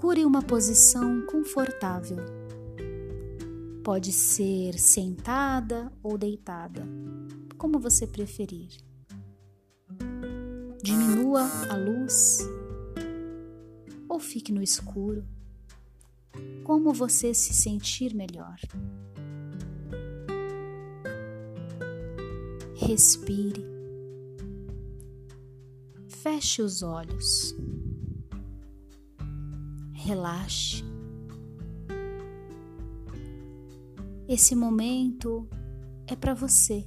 Procure uma posição confortável. Pode ser sentada ou deitada, como você preferir. Diminua a luz ou fique no escuro, como você se sentir melhor. Respire. Feche os olhos. Relaxe. Esse momento é para você.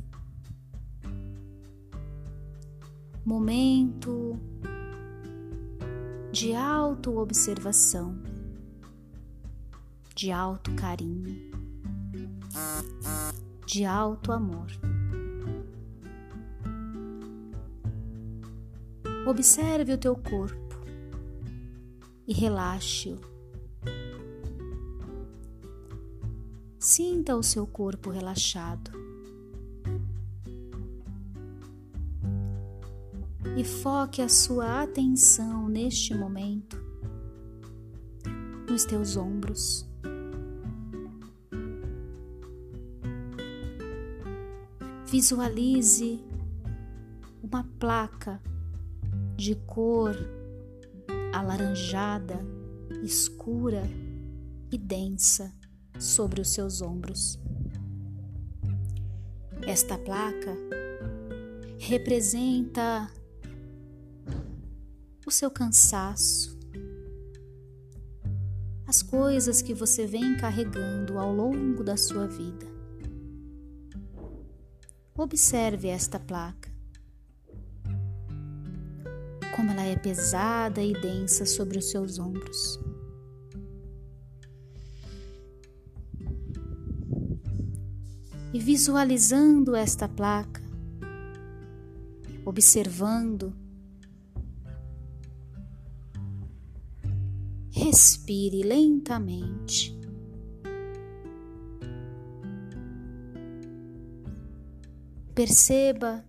Momento de auto-observação, de alto carinho, de alto amor. Observe o teu corpo e relaxe-o. Sinta o seu corpo relaxado. E foque a sua atenção neste momento nos teus ombros. Visualize uma placa de cor alaranjada, escura e densa sobre os seus ombros. Esta placa representa o seu cansaço, as coisas que você vem carregando ao longo da sua vida. Observe esta placa como ela é pesada e densa sobre os seus ombros. E visualizando esta placa, observando, respire lentamente. Perceba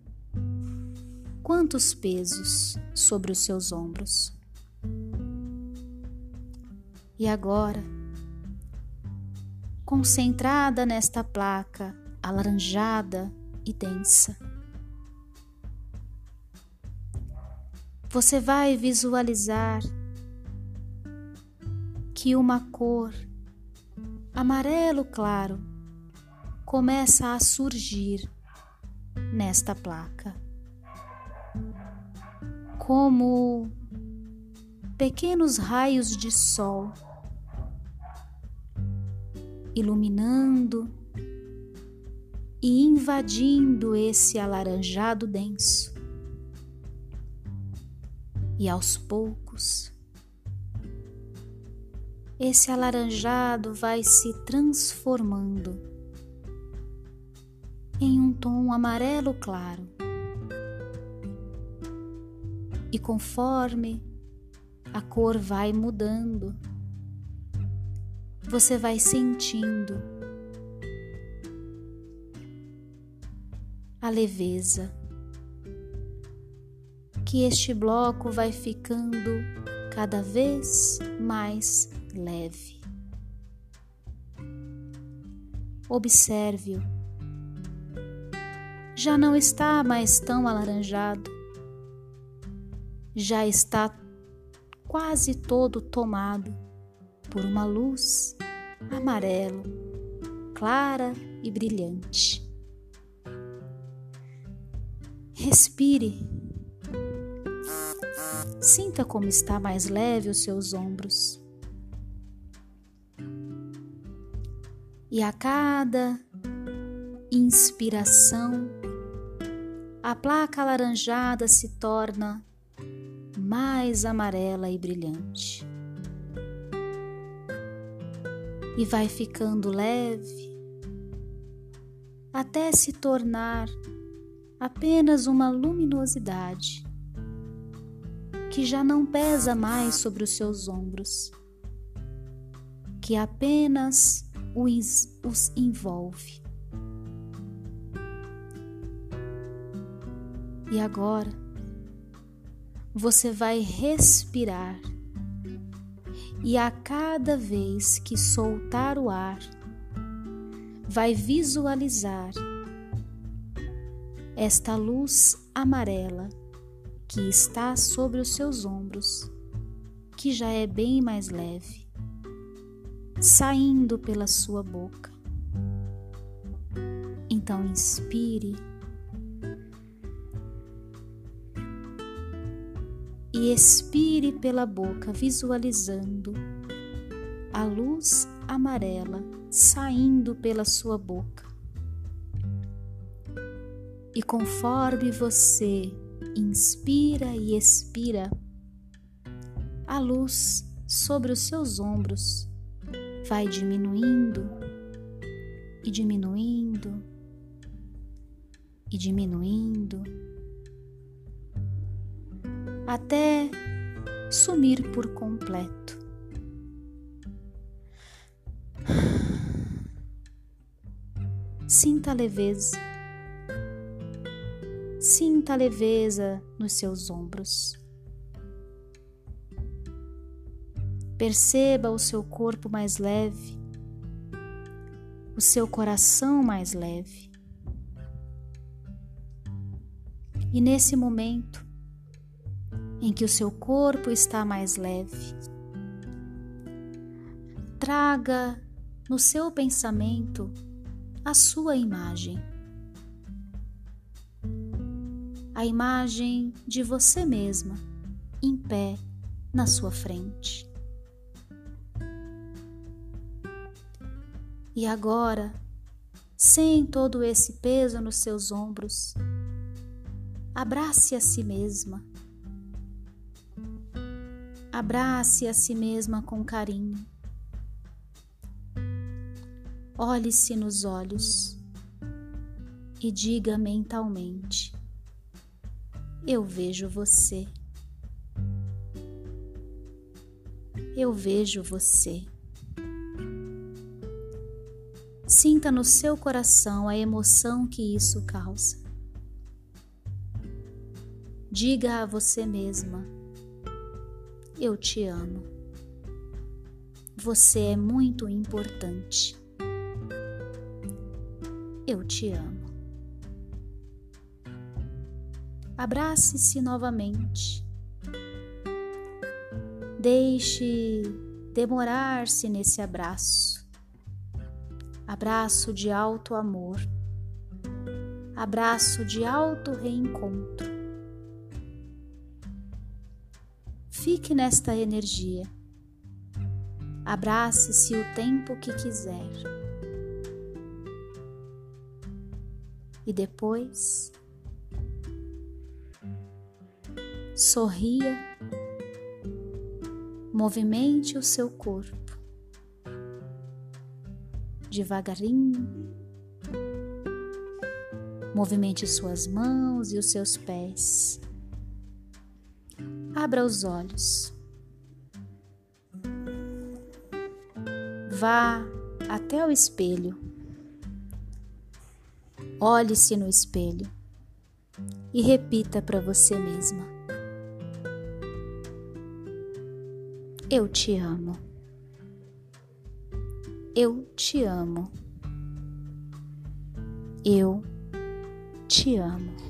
quantos pesos sobre os seus ombros. E agora, concentrada nesta placa alaranjada e densa, você vai visualizar que uma cor amarelo claro começa a surgir nesta placa como pequenos raios de sol iluminando e invadindo esse alaranjado denso. E aos poucos, esse alaranjado vai se transformando em um tom amarelo claro e conforme a cor vai mudando, você vai sentindo a leveza, que este bloco vai ficando cada vez mais leve. Observe-o. Já não está mais tão alaranjado já está quase todo tomado por uma luz amarelo, clara e brilhante. Respire. Sinta como está mais leve os seus ombros. E a cada inspiração, a placa alaranjada se torna mais amarela e brilhante. E vai ficando leve até se tornar apenas uma luminosidade que já não pesa mais sobre os seus ombros, que apenas os, envolve. E agora, você vai respirar e a cada vez que soltar o ar, vai visualizar esta luz amarela que está sobre os seus ombros, que já é bem mais leve, saindo pela sua boca. Então inspire e expire pela boca, visualizando a luz amarela saindo pela sua boca. E conforme você inspira e expira, a luz sobre os seus ombros vai diminuindo e diminuindo e diminuindo até sumir por completo. Sinta a leveza. Sinta a leveza nos seus ombros. Perceba o seu corpo mais leve, o seu coração mais leve. E nesse momento, em que o seu corpo está mais leve. Traga no seu pensamento a sua imagem. A imagem de você mesma em pé na sua frente. E agora, sem todo esse peso nos seus ombros, abrace a si mesma Abrace a si mesma com carinho. Olhe-se nos olhos e diga mentalmente: Eu vejo você. Eu vejo você. Sinta no seu coração a emoção que isso causa. Diga a você mesma: eu te amo. Você é muito importante. Eu te amo. Abrace-se novamente. Deixe demorar-se nesse abraço. Abraço de alto amor. Abraço de alto reencontro. Fique nesta energia. Abrace-se o tempo que quiser. E depois, sorria, movimente o seu corpo devagarinho. Movimente suas mãos e os seus pés. Abra os olhos. Vá até o espelho. Olhe-se no espelho e repita para você mesma: Eu te amo. Eu te amo. Eu te amo.